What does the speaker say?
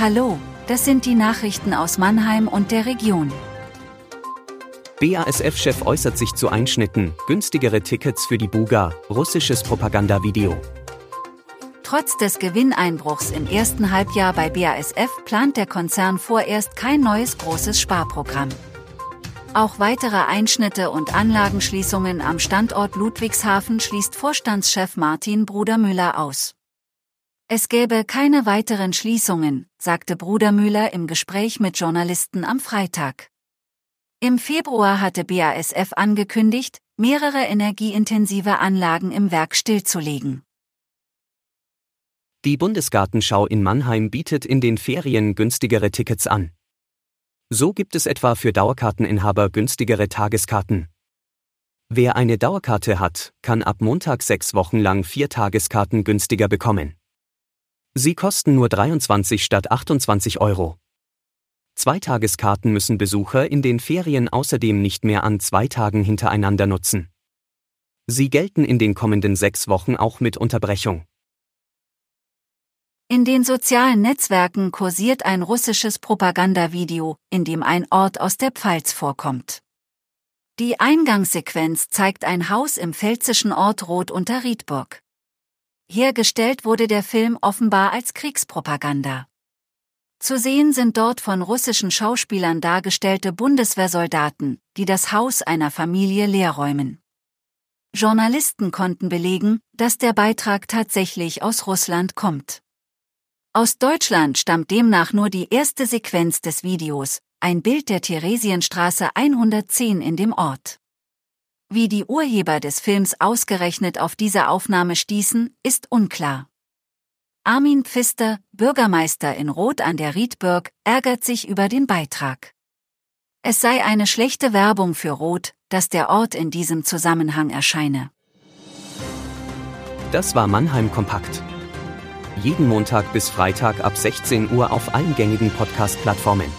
Hallo, das sind die Nachrichten aus Mannheim und der Region. BASF-Chef äußert sich zu Einschnitten, günstigere Tickets für die Buga, russisches Propagandavideo. Trotz des Gewinneinbruchs im ersten Halbjahr bei BASF plant der Konzern vorerst kein neues großes Sparprogramm. Auch weitere Einschnitte und Anlagenschließungen am Standort Ludwigshafen schließt Vorstandschef Martin Brudermüller aus. Es gäbe keine weiteren Schließungen, sagte Bruder Müller im Gespräch mit Journalisten am Freitag. Im Februar hatte BASF angekündigt, mehrere energieintensive Anlagen im Werk stillzulegen. Die Bundesgartenschau in Mannheim bietet in den Ferien günstigere Tickets an. So gibt es etwa für Dauerkarteninhaber günstigere Tageskarten. Wer eine Dauerkarte hat, kann ab Montag sechs Wochen lang vier Tageskarten günstiger bekommen. Sie kosten nur 23 statt 28 Euro. Zweitageskarten müssen Besucher in den Ferien außerdem nicht mehr an zwei Tagen hintereinander nutzen. Sie gelten in den kommenden sechs Wochen auch mit Unterbrechung. In den sozialen Netzwerken kursiert ein russisches Propagandavideo, in dem ein Ort aus der Pfalz vorkommt. Die Eingangssequenz zeigt ein Haus im pfälzischen Ort Roth unter Riedburg. Hergestellt wurde der Film offenbar als Kriegspropaganda. Zu sehen sind dort von russischen Schauspielern dargestellte Bundeswehrsoldaten, die das Haus einer Familie leerräumen. Journalisten konnten belegen, dass der Beitrag tatsächlich aus Russland kommt. Aus Deutschland stammt demnach nur die erste Sequenz des Videos, ein Bild der Theresienstraße 110 in dem Ort. Wie die Urheber des Films ausgerechnet auf diese Aufnahme stießen, ist unklar. Armin Pfister, Bürgermeister in Roth an der Riedburg, ärgert sich über den Beitrag. Es sei eine schlechte Werbung für Roth, dass der Ort in diesem Zusammenhang erscheine. Das war Mannheim Kompakt. Jeden Montag bis Freitag ab 16 Uhr auf allen gängigen Podcast-Plattformen.